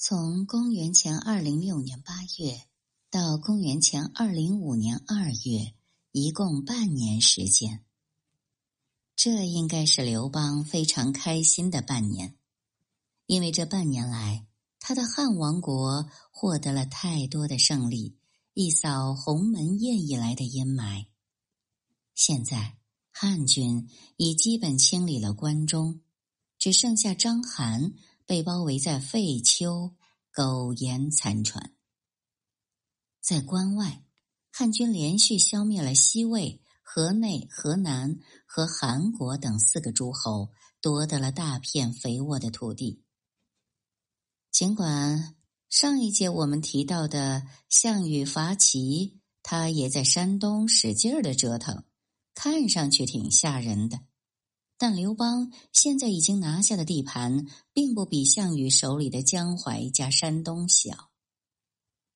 从公元前二零六年八月到公元前二零五年二月，一共半年时间。这应该是刘邦非常开心的半年，因为这半年来，他的汉王国获得了太多的胜利，一扫鸿门宴以来的阴霾。现在，汉军已基本清理了关中，只剩下章邯。被包围在废丘，苟延残喘。在关外，汉军连续消灭了西魏、河内、河南和韩国等四个诸侯，夺得了大片肥沃的土地。尽管上一节我们提到的项羽伐齐，他也在山东使劲儿的折腾，看上去挺吓人的。但刘邦现在已经拿下的地盘，并不比项羽手里的江淮加山东小。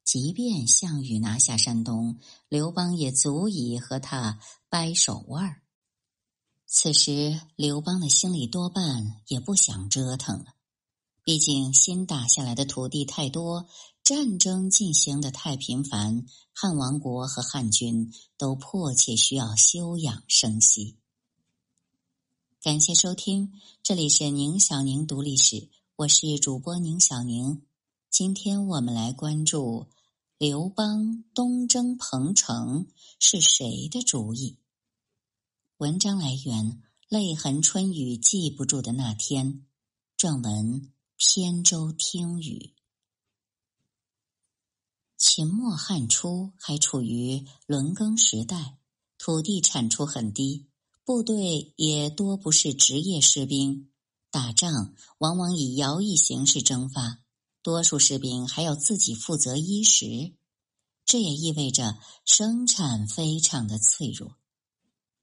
即便项羽拿下山东，刘邦也足以和他掰手腕儿。此时，刘邦的心里多半也不想折腾了，毕竟新打下来的土地太多，战争进行的太频繁，汉王国和汉军都迫切需要休养生息。感谢收听，这里是宁小宁读历史，我是主播宁小宁。今天我们来关注刘邦东征彭城是谁的主意？文章来源：泪痕春雨记不住的那天，正文：扁舟听雨。秦末汉初还处于轮耕时代，土地产出很低。部队也多不是职业士兵，打仗往往以徭役形式征发，多数士兵还要自己负责衣食，这也意味着生产非常的脆弱。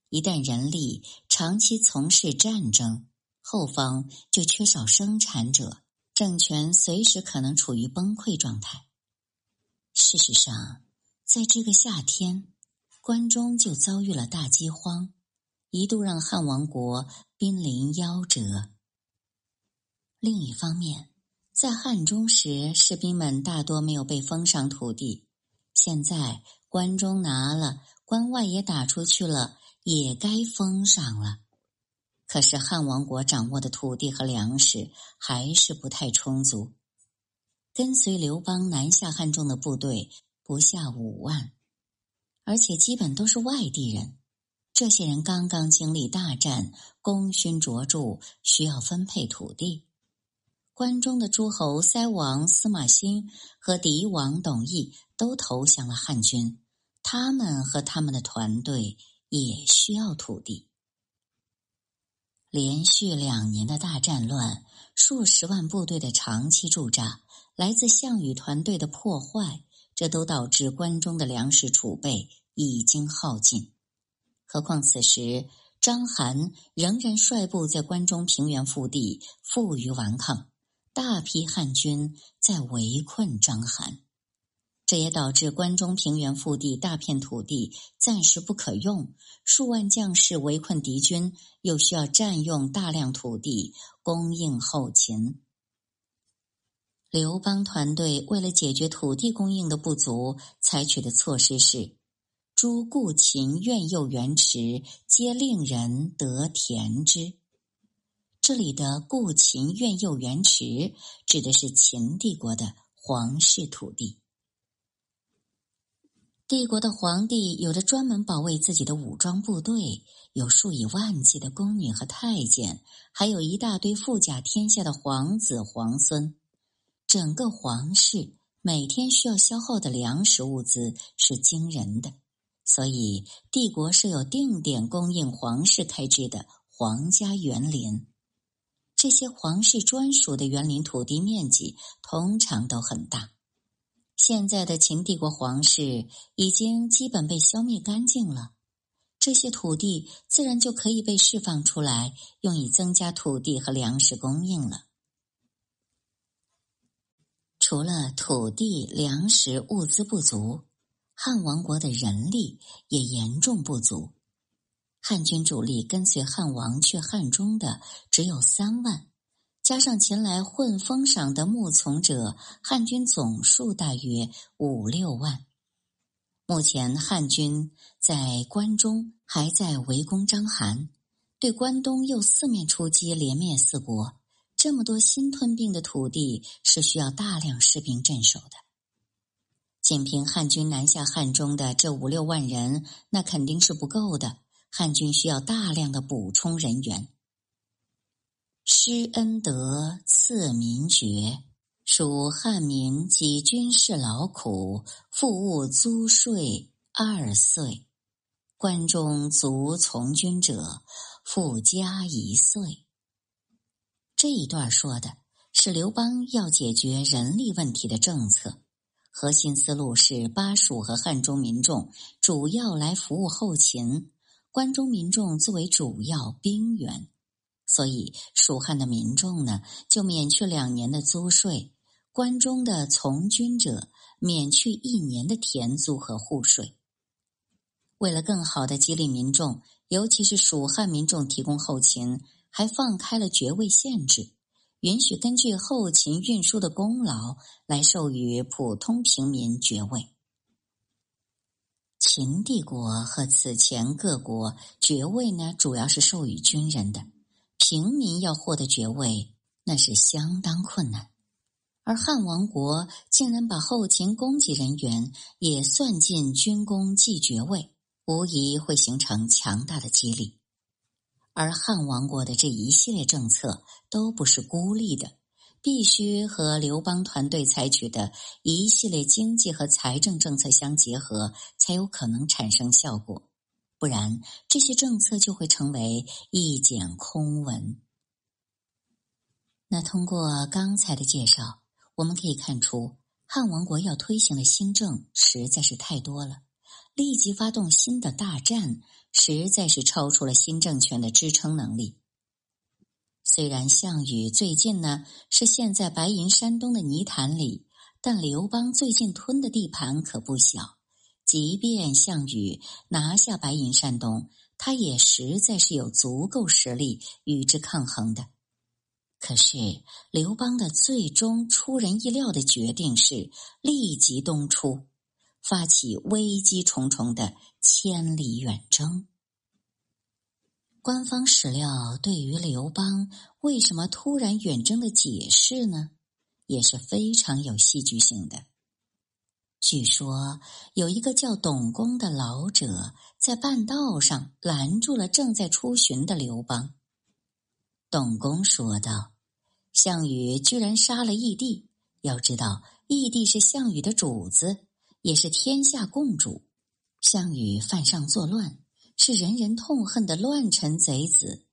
一旦人力长期从事战争，后方就缺少生产者，政权随时可能处于崩溃状态。事实上，在这个夏天，关中就遭遇了大饥荒。一度让汉王国濒临夭折。另一方面，在汉中时，士兵们大多没有被封上土地。现在关中拿了，关外也打出去了，也该封上了。可是汉王国掌握的土地和粮食还是不太充足。跟随刘邦南下汉中的部队不下五万，而且基本都是外地人。这些人刚刚经历大战，功勋卓著，需要分配土地。关中的诸侯塞王司马欣和狄王董翳都投降了汉军，他们和他们的团队也需要土地。连续两年的大战乱，数十万部队的长期驻扎，来自项羽团队的破坏，这都导致关中的粮食储备已经耗尽。何况此时，章邯仍然率部在关中平原腹地负隅顽抗，大批汉军在围困章邯，这也导致关中平原腹地大片土地暂时不可用，数万将士围困敌军，又需要占用大量土地供应后勤。刘邦团队为了解决土地供应的不足，采取的措施是。诸故秦苑右原池，皆令人得田之。这里的故秦苑右原池指的是秦帝国的皇室土地。帝国的皇帝有着专门保卫自己的武装部队，有数以万计的宫女和太监，还有一大堆富甲天下的皇子皇孙。整个皇室每天需要消耗的粮食物资是惊人的。所以，帝国设有定点供应皇室开支的皇家园林。这些皇室专属的园林土地面积通常都很大。现在的秦帝国皇室已经基本被消灭干净了，这些土地自然就可以被释放出来，用以增加土地和粮食供应了。除了土地、粮食物资不足。汉王国的人力也严重不足，汉军主力跟随汉王去汉中的只有三万，加上前来混封赏的牧从者，汉军总数大约五六万。目前汉军在关中还在围攻章邯，对关东又四面出击，连灭四国。这么多新吞并的土地是需要大量士兵镇守的。仅凭汉军南下汉中的这五六万人，那肯定是不够的。汉军需要大量的补充人员。施恩德，赐民爵。属汉民及军事劳苦，复物租税二岁。关中卒从军者，复加一岁。这一段说的是刘邦要解决人力问题的政策，核心思路是巴蜀和汉中民众主要来服务后勤，关中民众作为主要兵员，所以蜀汉的民众呢就免去两年的租税。关中的从军者免去一年的田租和户税。为了更好的激励民众，尤其是蜀汉民众提供后勤，还放开了爵位限制，允许根据后勤运输的功劳来授予普通平民爵位。秦帝国和此前各国爵位呢，主要是授予军人的，平民要获得爵位，那是相当困难。而汉王国竟然把后勤供给人员也算进军功绩爵位，无疑会形成强大的激励。而汉王国的这一系列政策都不是孤立的，必须和刘邦团队采取的一系列经济和财政政策相结合，才有可能产生效果。不然，这些政策就会成为一简空文。那通过刚才的介绍。我们可以看出，汉王国要推行的新政实在是太多了，立即发动新的大战，实在是超出了新政权的支撑能力。虽然项羽最近呢是陷在白银山东的泥潭里，但刘邦最近吞的地盘可不小。即便项羽拿下白银山东，他也实在是有足够实力与之抗衡的。可是刘邦的最终出人意料的决定是立即东出，发起危机重重的千里远征。官方史料对于刘邦为什么突然远征的解释呢，也是非常有戏剧性的。据说有一个叫董公的老者在半道上拦住了正在出巡的刘邦。董公说道：“项羽居然杀了义帝，要知道义帝是项羽的主子，也是天下共主。项羽犯上作乱，是人人痛恨的乱臣贼子。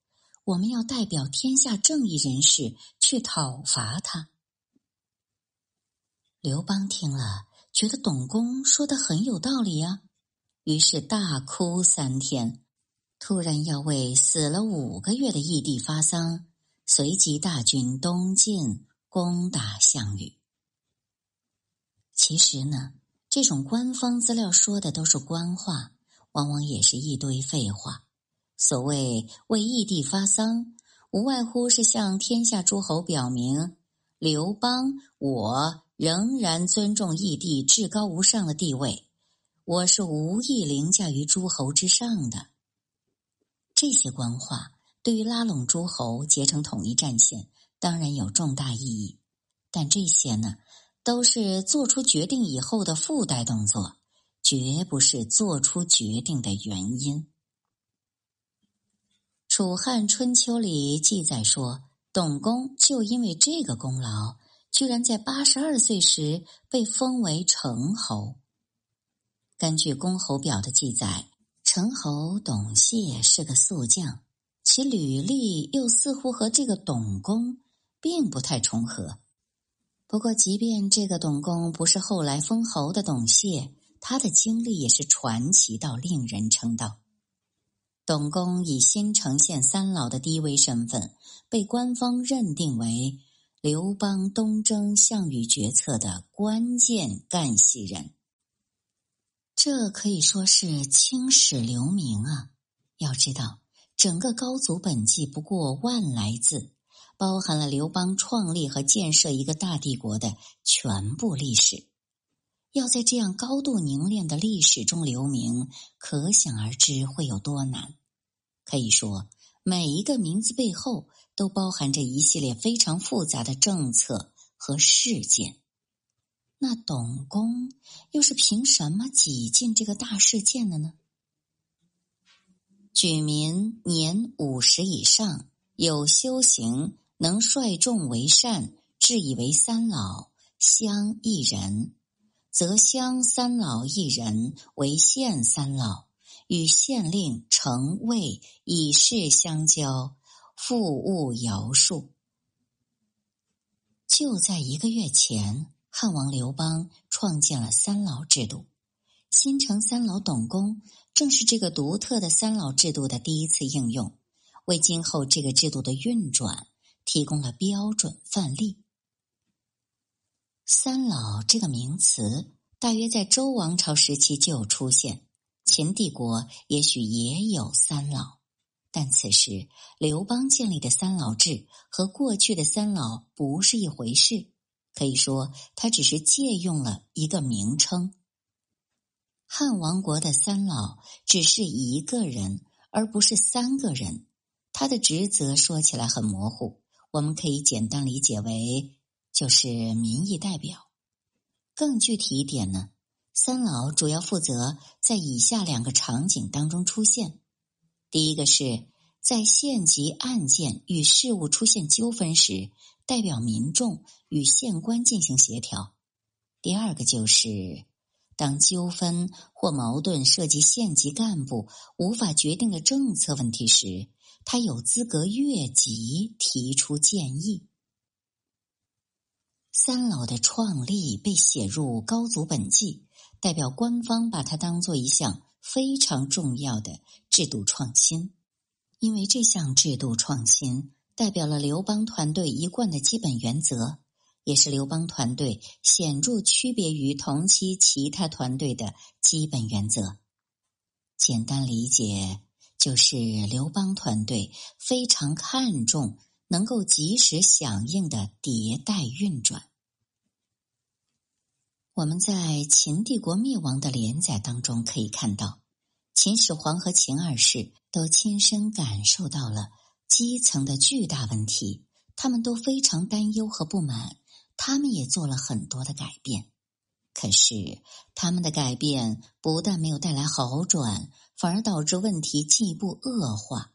我们要代表天下正义人士去讨伐他。”刘邦听了，觉得董公说的很有道理呀，于是大哭三天。突然要为死了五个月的义帝发丧，随即大军东进攻打项羽。其实呢，这种官方资料说的都是官话，往往也是一堆废话。所谓为义帝发丧，无外乎是向天下诸侯表明，刘邦我仍然尊重义帝至高无上的地位，我是无意凌驾于诸侯之上的。这些官话对于拉拢诸侯、结成统一战线，当然有重大意义。但这些呢，都是做出决定以后的附带动作，绝不是做出决定的原因。楚汉春秋里记载说，董公就因为这个功劳，居然在八十二岁时被封为成侯。根据公侯表的记载。成侯董谢是个宿将，其履历又似乎和这个董公并不太重合。不过，即便这个董公不是后来封侯的董谢，他的经历也是传奇到令人称道。董公以新城县三老的低微身份，被官方认定为刘邦东征项羽决策的关键干系人。这可以说是青史留名啊！要知道，整个高祖本纪不过万来字，包含了刘邦创立和建设一个大帝国的全部历史。要在这样高度凝练的历史中留名，可想而知会有多难。可以说，每一个名字背后都包含着一系列非常复杂的政策和事件。那董公又是凭什么挤进这个大事件的呢？举民年五十以上，有修行，能率众为善，至以为三老，乡一人。则乡三老一人为县三老，与县令、城尉以事相交，复务徭数。就在一个月前，汉王刘邦创建了三老制度。新城三老董公正是这个独特的三老制度的第一次应用，为今后这个制度的运转提供了标准范例。三老这个名词，大约在周王朝时期就有出现。秦帝国也许也有三老，但此时刘邦建立的三老制和过去的三老不是一回事。可以说，他只是借用了一个名称。汉王国的三老只是一个人，而不是三个人。他的职责说起来很模糊，我们可以简单理解为。就是民意代表。更具体一点呢，三老主要负责在以下两个场景当中出现：第一个是在县级案件与事务出现纠纷时，代表民众与县官进行协调；第二个就是当纠纷或矛盾涉及县级干部无法决定的政策问题时，他有资格越级提出建议。三老的创立被写入《高祖本纪》，代表官方把它当做一项非常重要的制度创新，因为这项制度创新代表了刘邦团队一贯的基本原则，也是刘邦团队显著区别于同期其他团队的基本原则。简单理解，就是刘邦团队非常看重能够及时响应的迭代运转。我们在秦帝国灭亡的连载当中可以看到，秦始皇和秦二世都亲身感受到了基层的巨大问题，他们都非常担忧和不满，他们也做了很多的改变。可是，他们的改变不但没有带来好转，反而导致问题进一步恶化。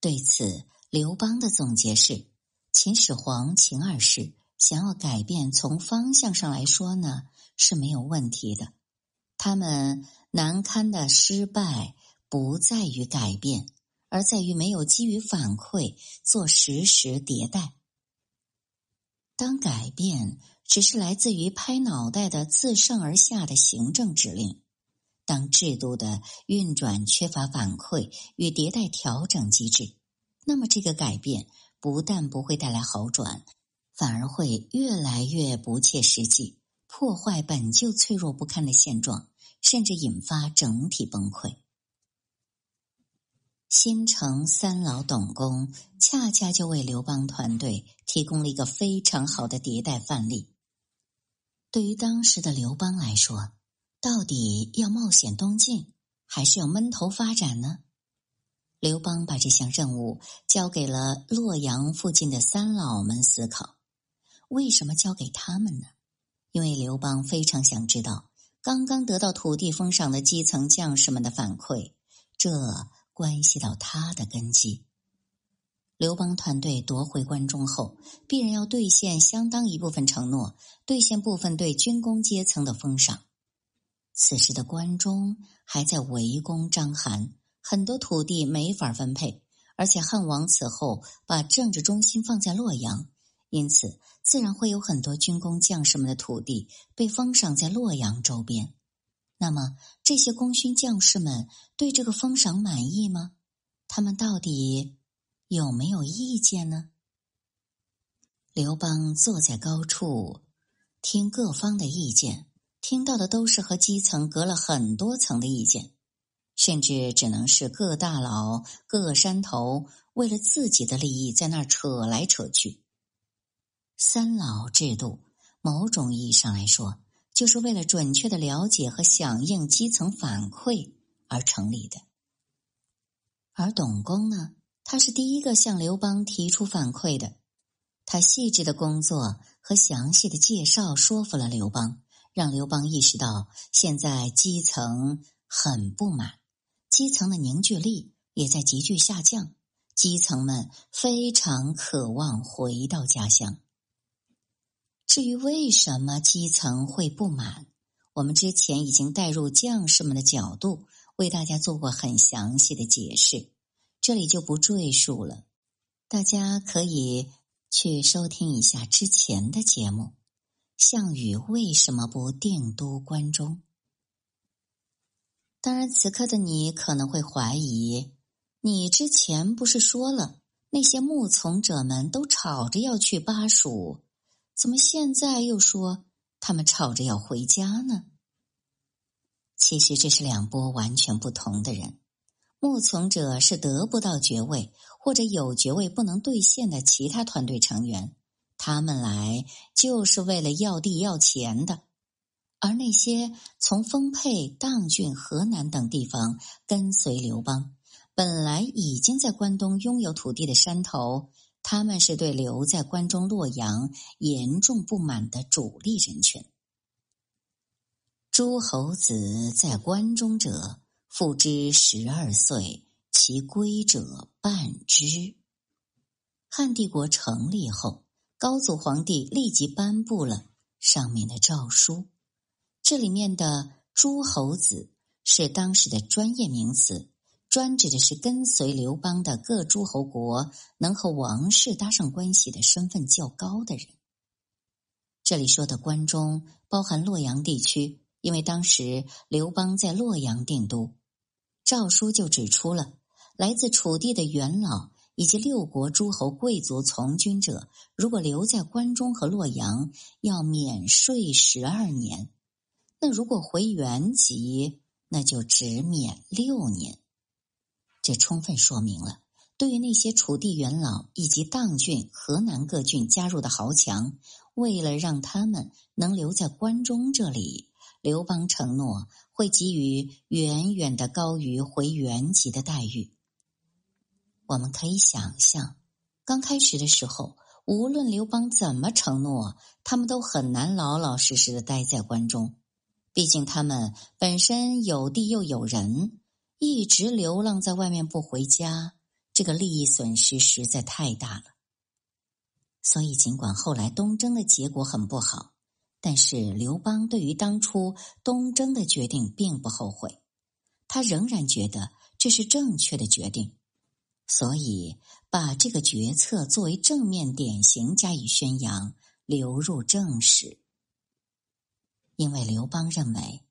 对此，刘邦的总结是：秦始皇、秦二世。想要改变，从方向上来说呢是没有问题的。他们难堪的失败不在于改变，而在于没有基于反馈做实时迭代。当改变只是来自于拍脑袋的自上而下的行政指令，当制度的运转缺乏反馈与迭代调整机制，那么这个改变不但不会带来好转。反而会越来越不切实际，破坏本就脆弱不堪的现状，甚至引发整体崩溃。新城三老董公恰恰就为刘邦团队提供了一个非常好的迭代范例。对于当时的刘邦来说，到底要冒险东进，还是要闷头发展呢？刘邦把这项任务交给了洛阳附近的三老们思考。为什么交给他们呢？因为刘邦非常想知道刚刚得到土地封赏的基层将士们的反馈，这关系到他的根基。刘邦团队夺回关中后，必然要兑现相当一部分承诺，兑现部分对军功阶层的封赏。此时的关中还在围攻章邯，很多土地没法分配，而且汉王此后把政治中心放在洛阳。因此，自然会有很多军功将士们的土地被封赏在洛阳周边。那么，这些功勋将士们对这个封赏满意吗？他们到底有没有意见呢？刘邦坐在高处，听各方的意见，听到的都是和基层隔了很多层的意见。甚至只能是各大佬、各山头为了自己的利益在那儿扯来扯去。三老制度，某种意义上来说，就是为了准确的了解和响应基层反馈而成立的。而董公呢，他是第一个向刘邦提出反馈的。他细致的工作和详细的介绍说服了刘邦，让刘邦意识到现在基层很不满，基层的凝聚力也在急剧下降，基层们非常渴望回到家乡。至于为什么基层会不满，我们之前已经带入将士们的角度，为大家做过很详细的解释，这里就不赘述了，大家可以。去收听一下之前的节目。项羽为什么不定都关中？当然，此刻的你可能会怀疑：你之前不是说了那些牧从者们都吵着要去巴蜀，怎么现在又说他们吵着要回家呢？其实这是两波完全不同的人。牧从者是得不到爵位或者有爵位不能兑现的其他团队成员，他们来就是为了要地要钱的；而那些从丰沛、砀郡、河南等地方跟随刘邦，本来已经在关东拥有土地的山头，他们是对留在关中洛阳严重不满的主力人群。诸侯子在关中者。父之十二岁，其归者半之。汉帝国成立后，高祖皇帝立即颁布了上面的诏书。这里面的诸侯子是当时的专业名词，专指的是跟随刘邦的各诸侯国能和王室搭上关系的身份较高的人。这里说的关中包含洛阳地区，因为当时刘邦在洛阳定都。诏书就指出了，来自楚地的元老以及六国诸侯贵族从军者，如果留在关中和洛阳，要免税十二年；那如果回原籍，那就只免六年。这充分说明了，对于那些楚地元老以及砀郡、河南各郡加入的豪强，为了让他们能留在关中这里。刘邦承诺会给予远远的高于回原籍的待遇。我们可以想象，刚开始的时候，无论刘邦怎么承诺，他们都很难老老实实的待在关中。毕竟他们本身有地又有人，一直流浪在外面不回家，这个利益损失实在太大了。所以，尽管后来东征的结果很不好。但是刘邦对于当初东征的决定并不后悔，他仍然觉得这是正确的决定，所以把这个决策作为正面典型加以宣扬，流入正史。因为刘邦认为，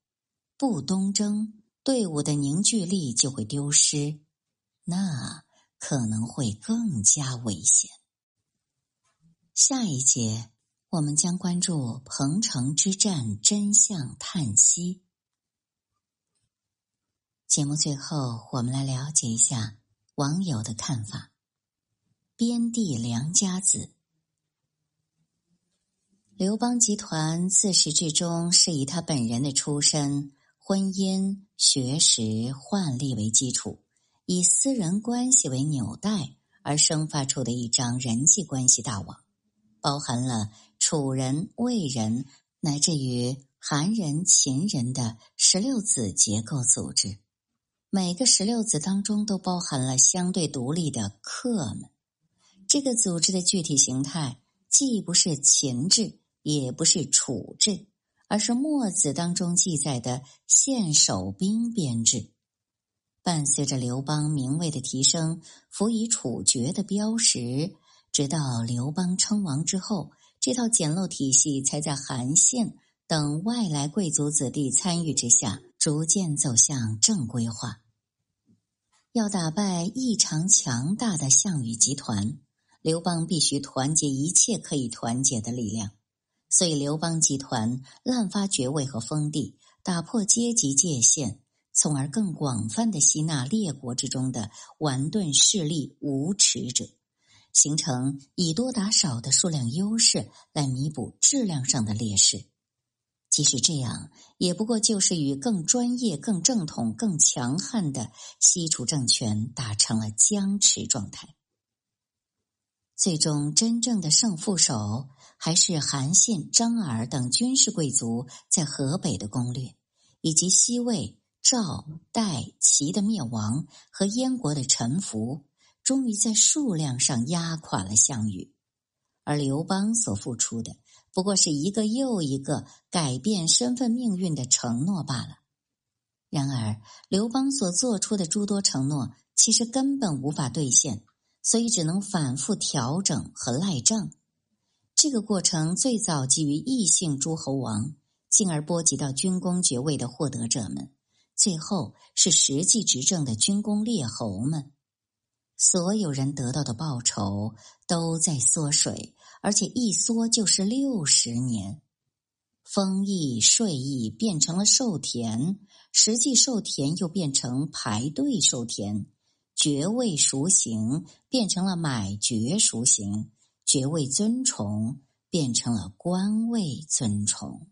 不东征，队伍的凝聚力就会丢失，那可能会更加危险。下一节。我们将关注彭城之战真相叹息。节目最后，我们来了解一下网友的看法。边地良家子，刘邦集团自始至终是以他本人的出身、婚姻、学识、宦历为基础，以私人关系为纽带而生发出的一张人际关系大网，包含了。楚人、魏人乃至于韩人、秦人的十六子结构组织，每个十六子当中都包含了相对独立的客们。这个组织的具体形态既不是秦制，也不是楚制，而是墨子当中记载的县守兵编制。伴随着刘邦名位的提升，辅以处决的标识，直到刘邦称王之后。这套简陋体系才在韩信等外来贵族子弟参与之下，逐渐走向正规化。要打败异常强大的项羽集团，刘邦必须团结一切可以团结的力量。所以，刘邦集团滥发爵位和封地，打破阶级界限，从而更广泛的吸纳列国之中的顽钝势力无耻者，形成以多打少的数量优势来弥补质量上的劣势。即使这样，也不过就是与更专业、更正统、更强悍的西楚政权达成了僵持状态。最终，真正的胜负手还是韩信、张耳等军事贵族在河北的攻略，以及西魏、赵、代、齐的灭亡和燕国的臣服，终于在数量上压垮了项羽，而刘邦所付出的。不过是一个又一个改变身份命运的承诺罢了。然而，刘邦所做出的诸多承诺，其实根本无法兑现，所以只能反复调整和赖账。这个过程最早基于异姓诸侯王，进而波及到军功爵位的获得者们，最后是实际执政的军功列侯们。所有人得到的报酬都在缩水。而且一缩就是六十年，封邑税邑变成了授田，实际授田又变成排队授田，爵位赎行变成了买爵赎行，爵位尊崇变成了官位尊崇。